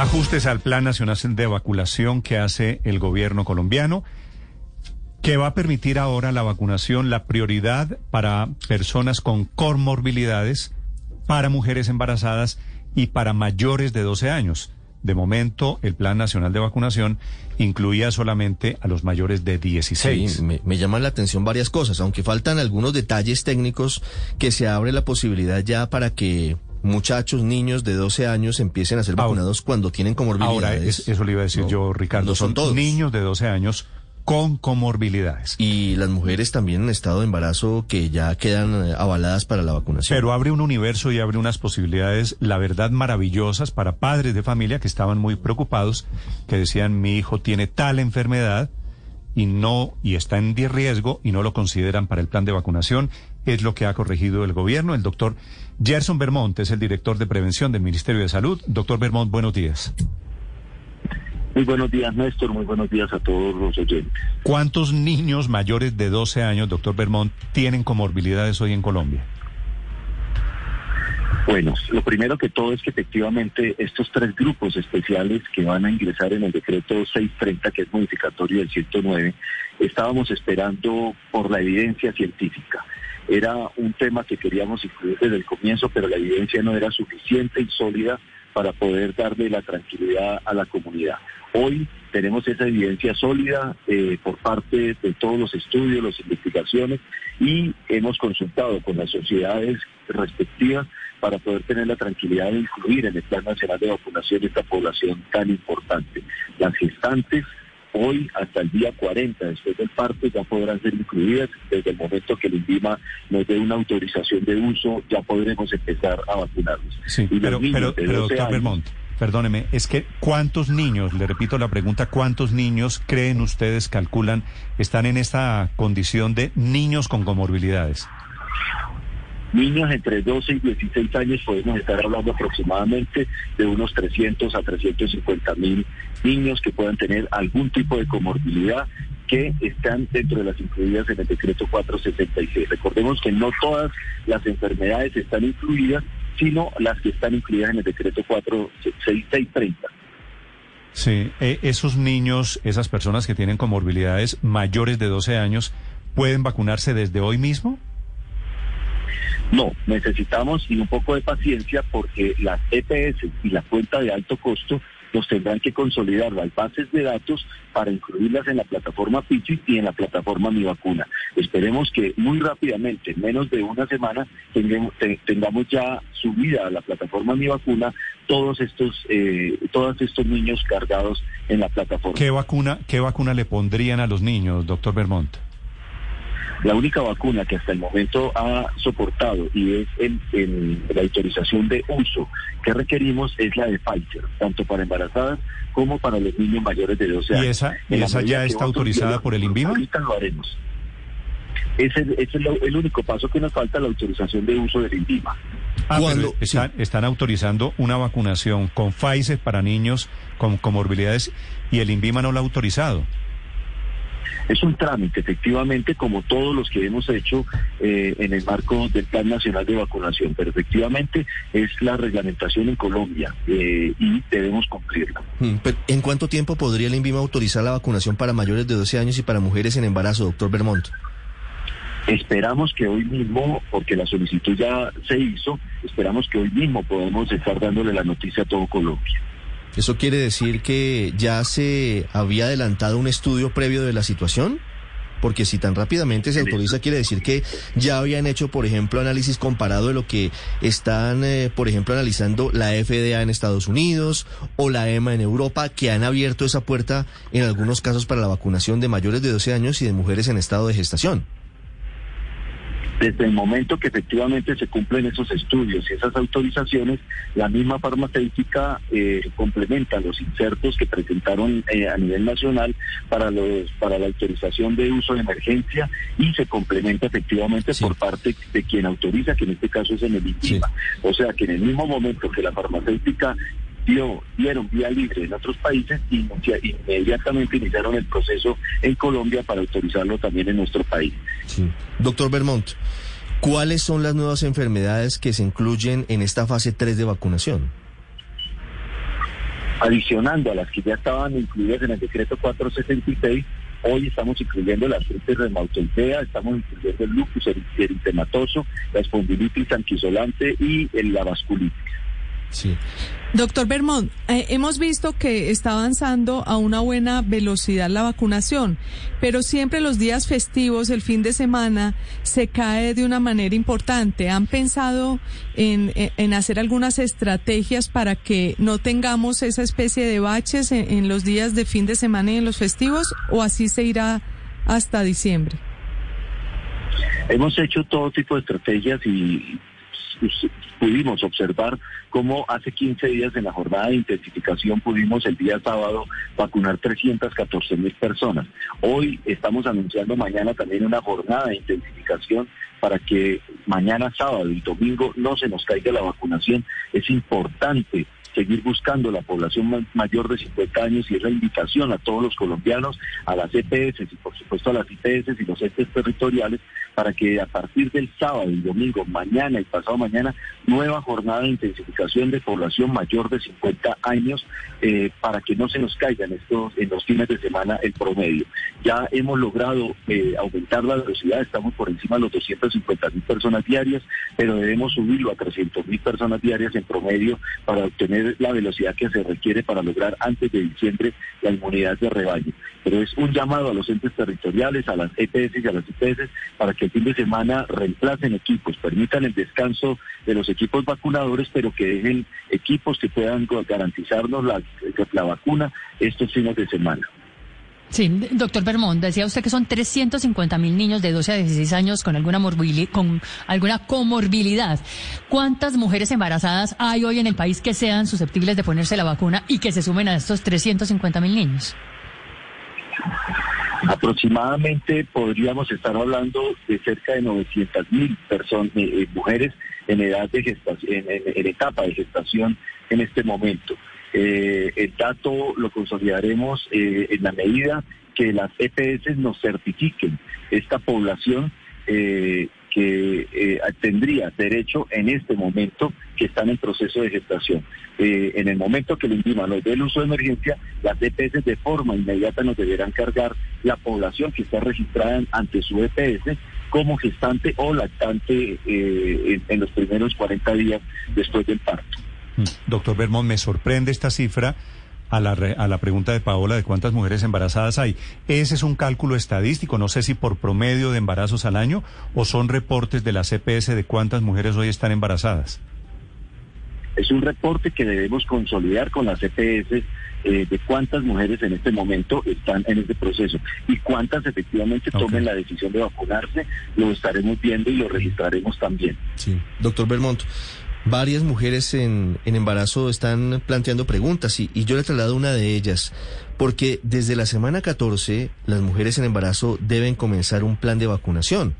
Ajustes al Plan Nacional de Vacunación que hace el gobierno colombiano, que va a permitir ahora la vacunación, la prioridad para personas con comorbilidades, para mujeres embarazadas y para mayores de 12 años. De momento, el Plan Nacional de Vacunación incluía solamente a los mayores de 16. Sí, me, me llaman la atención varias cosas, aunque faltan algunos detalles técnicos que se abre la posibilidad ya para que muchachos, niños de 12 años empiecen a ser Ahora- vacunados cuando tienen comorbilidades. Ahora, es- eso le iba a decir No, yo, Ricardo. no son todos. niños de 12 años con comorbilidades. Y las mujeres también en estado de embarazo que ya quedan eh, avaladas para la vacunación. Pero abre un universo y abre unas posibilidades, la verdad, maravillosas para padres de familia que estaban muy preocupados, que decían, mi hijo tiene tal enfermedad y no, y está en riesgo y no lo consideran para el plan de vacunación. Es lo que ha corregido el gobierno. El doctor Gerson Vermont es el director de prevención del Ministerio de Salud. Doctor Vermont, buenos días. Muy buenos días, Néstor. Muy buenos días a todos los oyentes. ¿Cuántos niños mayores de 12 años, doctor Vermont, tienen comorbilidades hoy en Colombia? Bueno, lo primero que todo es que efectivamente estos tres grupos especiales que van a ingresar en el decreto 630, que es modificatorio del 109, estábamos esperando por la evidencia científica. Era un tema que queríamos incluir desde el comienzo, pero la evidencia no era suficiente y sólida para poder darle la tranquilidad a la comunidad. Hoy tenemos esa evidencia sólida eh, por parte de todos los estudios, las investigaciones y hemos consultado con las sociedades respectivas para poder tener la tranquilidad de incluir en el Plan Nacional de Vacunación esta población tan importante. Las gestantes hoy hasta el día 40 después del parto ya podrán ser incluidas desde el momento que el INVIMA nos dé una autorización de uso ya podremos empezar a vacunarlos. Sí, Y pero, pero, pero 12 doctor años- Vermont, perdóneme, es que ¿cuántos niños, le repito la pregunta, cuántos niños creen ustedes, calculan, están en esta condición de niños con comorbilidades? Niños entre 12 y 16 años podemos estar hablando aproximadamente de unos 300 a 350 mil niños que puedan tener algún tipo de comorbilidad que están dentro de las incluidas en el decreto 466. Recordemos que no todas las enfermedades están incluidas, sino las que están incluidas en el decreto 46630. Sí, eh, esos niños, esas personas que tienen comorbilidades mayores de 12 años, ¿pueden vacunarse desde hoy mismo? No, necesitamos y un poco de paciencia porque las EPS y la cuenta de alto costo los tendrán que consolidar las bases de datos para incluirlas en la plataforma Pichi y en la plataforma Mi Vacuna. Esperemos que muy rápidamente, en menos de una semana, tengamos, te- tengamos ya subida a la plataforma Mi Vacuna todos estos, eh, todos estos niños cargados en la plataforma. ¿Qué vacuna, qué vacuna le pondrían a los niños, doctor Vermont? La única vacuna que hasta el momento ha soportado y es el, el- la autorización de uso que requerimos es la de Pfizer, tanto para embarazadas como para los niños mayores de 12 ¿Y años. esa- y En la esa ya está autorizada por el INVIMA? Ahorita lo haremos. Ese, ese es lo- el único paso que nos falta, la autorización de uso del INVIMA. Ah, Cuando- pero están, están autorizando una vacunación con Pfizer para niños con comorbilidades y el INVIMA no lo ha autorizado. Es un trámite, efectivamente, como todos los que hemos hecho eh, en el marco del Plan Nacional de Vacunación, pero efectivamente es la reglamentación en Colombia eh, y debemos cumplirla. Mm, ¿En cuánto tiempo podría el INVIMA autorizar la vacunación para mayores de 12 años y para mujeres en embarazo, doctor Vermont? Esperamos que hoy mismo, porque la solicitud ya se hizo, esperamos que hoy mismo podamos estar dándole la noticia a todo Colombia. ¿Eso quiere decir que ya se había adelantado un estudio previo de la situación? Porque si tan rápidamente se autoriza, quiere decir que ya habían hecho, por ejemplo, análisis comparado de lo que están, eh, por ejemplo, analizando la FDA en Estados Unidos o la EMA en Europa, que han abierto esa puerta en algunos casos para la vacunación de mayores de 12 años y de mujeres en estado de gestación. Desde el momento que efectivamente se cumplen esos estudios y esas autorizaciones, la misma farmacéutica eh, complementa los insertos que presentaron eh, a nivel nacional para los para la autorización de uso de emergencia y se complementa efectivamente por parte de quien autoriza, que en este caso es en el INVIMA. O sea que en el mismo momento que la farmacéutica dio, dieron vía libre en otros países y inmediatamente iniciaron el proceso en Colombia para autorizarlo también en nuestro país. Doctor Bermont, ¿cuáles son las nuevas enfermedades que se incluyen en esta fase 3 de vacunación? Adicionando a las que ya estaban incluidas en el decreto 466, Hoy estamos incluyendo la artritis reumatoidea, estamos incluyendo el lupus eritematoso, la espondilitis anquisolante y la vasculitis. Sí. Doctor Bermond, eh, hemos visto que está avanzando a una buena velocidad la vacunación, pero siempre los días festivos, el fin de semana, se cae de una manera importante. ¿Han pensado en, en hacer algunas estrategias para que no tengamos esa especie de baches en, en los días de fin de semana y en los festivos o así se irá hasta diciembre? Hemos hecho todo tipo de estrategias y pudimos observar cómo hace 15 días en la jornada de intensificación pudimos el día sábado vacunar 314 mil personas. Hoy estamos anunciando mañana también una jornada de intensificación para que mañana sábado y domingo no se nos caiga la vacunación. Es importante seguir buscando la población mayor de 50 años y es la invitación a todos los colombianos, a las EPS y por supuesto a las IPS y los entes territoriales para que a partir del sábado y domingo, mañana y pasado mañana, nueva jornada de intensificación de población mayor de 50 años eh, para que no se nos caigan estos en los fines de semana el promedio. Ya hemos logrado eh, aumentar la velocidad, estamos por encima de los 250 mil personas diarias, pero debemos subirlo a 300 mil personas diarias en promedio para obtener la velocidad que se requiere para lograr antes de diciembre la inmunidad de rebaño. Pero es un llamado a los entes territoriales, a las EPS y a las IPS para que fin de semana reemplacen equipos, permitan el descanso de los equipos vacunadores, pero que dejen equipos que puedan garantizarnos la, la vacuna estos fines de semana. Sí, doctor Bermond, decía usted que son 350 mil niños de 12 a 16 años con alguna, con alguna comorbilidad. ¿Cuántas mujeres embarazadas hay hoy en el país que sean susceptibles de ponerse la vacuna y que se sumen a estos 350 mil niños? Aproximadamente podríamos estar hablando de cerca de 900 mil personas, eh, eh, mujeres en edad de gestación, en, etapa de gestación en este momento. Eh, el dato lo consolidaremos en la medida que las EPS nos certifiquen esta población eh, tendría derecho en este momento que están en proceso de gestación. Eh, en el momento que el INVIMA nos dé el uso de emergencia, las EPS de forma inmediata nos deberán cargar la población que está registrada ante su EPS como gestante o lactante eh, en, los primeros 40 días después del parto. Mm. Doctor Bermond, me sorprende esta cifra a la, a la pregunta de Paola de cuántas mujeres embarazadas hay. Ese es un cálculo estadístico, no sé si por promedio de embarazos al año o son reportes de la CPS de cuántas mujeres hoy están embarazadas. Es un reporte que debemos consolidar con la CPS eh, de cuántas mujeres en este momento están en este proceso y cuántas efectivamente tomen la decisión de vacunarse, lo estaremos viendo y lo registraremos también. Sí, doctor Belmont, varias mujeres en, embarazo están planteando preguntas y, yo le traslado una de ellas, porque desde la semana 14 las mujeres en embarazo deben comenzar un plan de vacunación.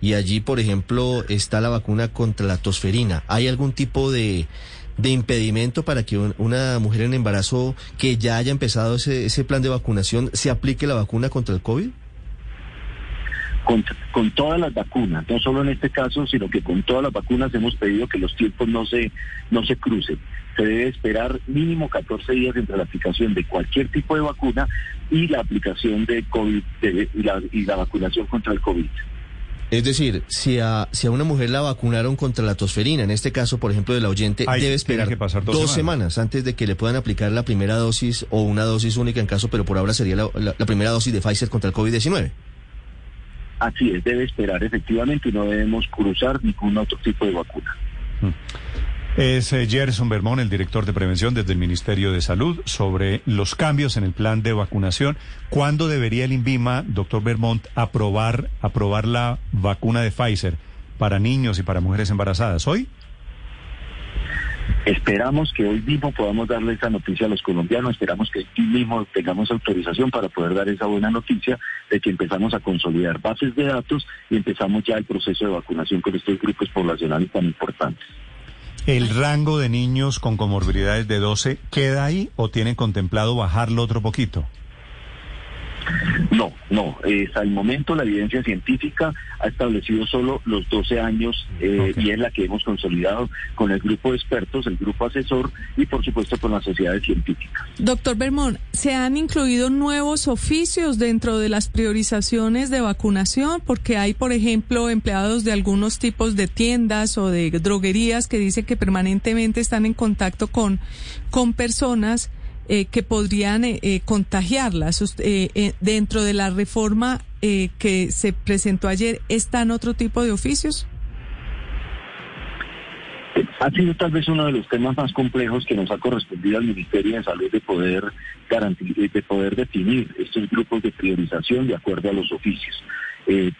Y allí, por ejemplo, está la vacuna contra la tosferina. ¿Hay algún tipo de, impedimento para que una mujer en embarazo que ya haya empezado ese, ese plan de vacunación se aplique la vacuna contra el COVID? Con, todas las vacunas, no solo en este caso, sino que con todas las vacunas hemos pedido que los tiempos no se, no se crucen. Se debe esperar mínimo 14 días entre la aplicación de cualquier tipo de vacuna y la aplicación de COVID y, la, y la vacunación contra el COVID. Es decir, si a, si a una mujer la vacunaron contra la tosferina, en este caso, por ejemplo, del oyente, debe esperar dos, semanas. antes de que le puedan aplicar la primera dosis o una dosis única en caso, pero por ahora sería la, la primera dosis de Pfizer contra el COVID-19. Así es, debe esperar efectivamente y no debemos cruzar ningún otro tipo de vacuna. Mm. Es eh, Gerson Bermón, el director de prevención desde el Ministerio de Salud, sobre los cambios en el plan de vacunación. ¿Cuándo debería el INVIMA, doctor Bermont, aprobar, aprobar la vacuna de Pfizer? para niños y para mujeres embarazadas. ¿Hoy? Esperamos que hoy mismo podamos darle esa noticia a los colombianos, esperamos que hoy mismo tengamos autorización para poder dar esa buena noticia de que empezamos a consolidar bases de datos y empezamos ya el proceso de vacunación con estos grupos poblacionales tan importantes. ¿El rango de niños con comorbilidades de 12 queda ahí o tienen contemplado bajarlo otro poquito? No, no. hasta el momento la evidencia científica ha establecido solo los 12 años eh, y es la que hemos consolidado con el grupo de expertos, el grupo asesor y por supuesto con las sociedades científicas. Doctor Bermón, ¿se han incluido nuevos oficios dentro de las priorizaciones de vacunación? Porque hay, por ejemplo, empleados de algunos tipos de tiendas o de droguerías que dicen que permanentemente están en contacto con, con personas eh, que podrían eh, eh, contagiarlas. dentro de la reforma que se presentó ayer, ¿están otro tipo de oficios? Ha sido tal vez uno de los temas más complejos que nos ha correspondido al Ministerio de Salud de poder garantizar, de poder definir estos grupos de priorización de acuerdo a los oficios.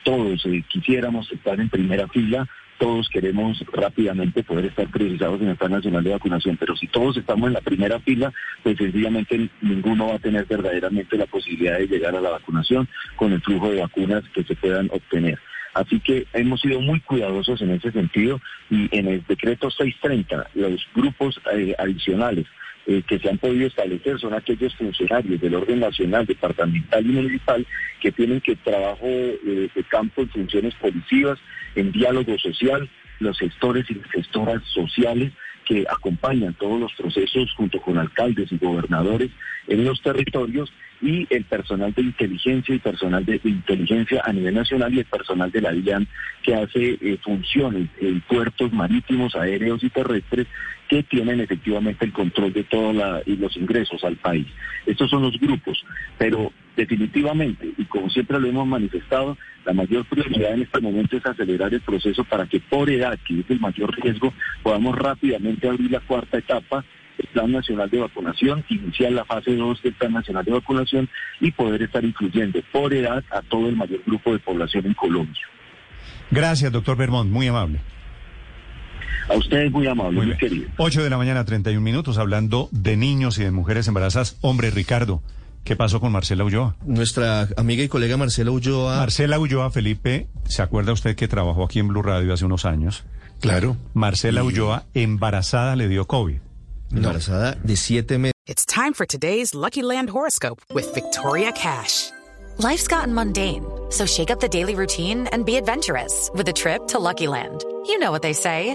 todos quisiéramos estar en primera fila todos queremos rápidamente poder estar priorizados en el Plan Nacional de Vacunación, pero si todos estamos en la primera fila, pues sencillamente ninguno va a tener verdaderamente la posibilidad de llegar a la vacunación con el flujo de vacunas que se puedan obtener. Así que hemos sido muy cuidadosos en ese sentido y en el decreto 630, los grupos eh, adicionales eh, que se han podido establecer son aquellos funcionarios del orden nacional, departamental y municipal que tienen que trabajo eh, de campo en funciones policivas, en diálogo social, los gestores y gestoras sociales que acompañan todos los procesos junto con alcaldes y gobernadores en los territorios y el personal de inteligencia y personal de, inteligencia a nivel nacional y el personal de la DIAN que hace eh, funciones en puertos marítimos, aéreos y terrestres que tienen efectivamente el control de todos los ingresos al país. Estos son los grupos, pero definitivamente, y como siempre lo hemos manifestado, la mayor prioridad en este momento es acelerar el proceso para que por edad, que es el mayor riesgo, podamos rápidamente abrir la cuarta etapa el Plan Nacional de Vacunación, iniciar la fase 2 del Plan Nacional de Vacunación y poder estar incluyendo por edad a todo el mayor grupo de población en Colombia. Gracias, doctor Bermont, muy amable. A ustedes muy amable, muy, querido. 8 de la mañana, 31 minutos, hablando de niños y de mujeres embarazadas. Hombre, Ricardo, ¿qué pasó con Marcela Ulloa? Nuestra amiga y colega Marcela Ulloa. Marcela Ulloa, Felipe, ¿se acuerda usted que trabajó aquí en Blue Radio hace unos años? Claro. Marcela Ulloa, embarazada, le dio COVID. Embarazada de siete meses. It's time for today's Lucky Land horoscope with Victoria Cash. Life's gotten mundane, so shake up the daily routine and be adventurous with a trip to Lucky Land. You know what they say.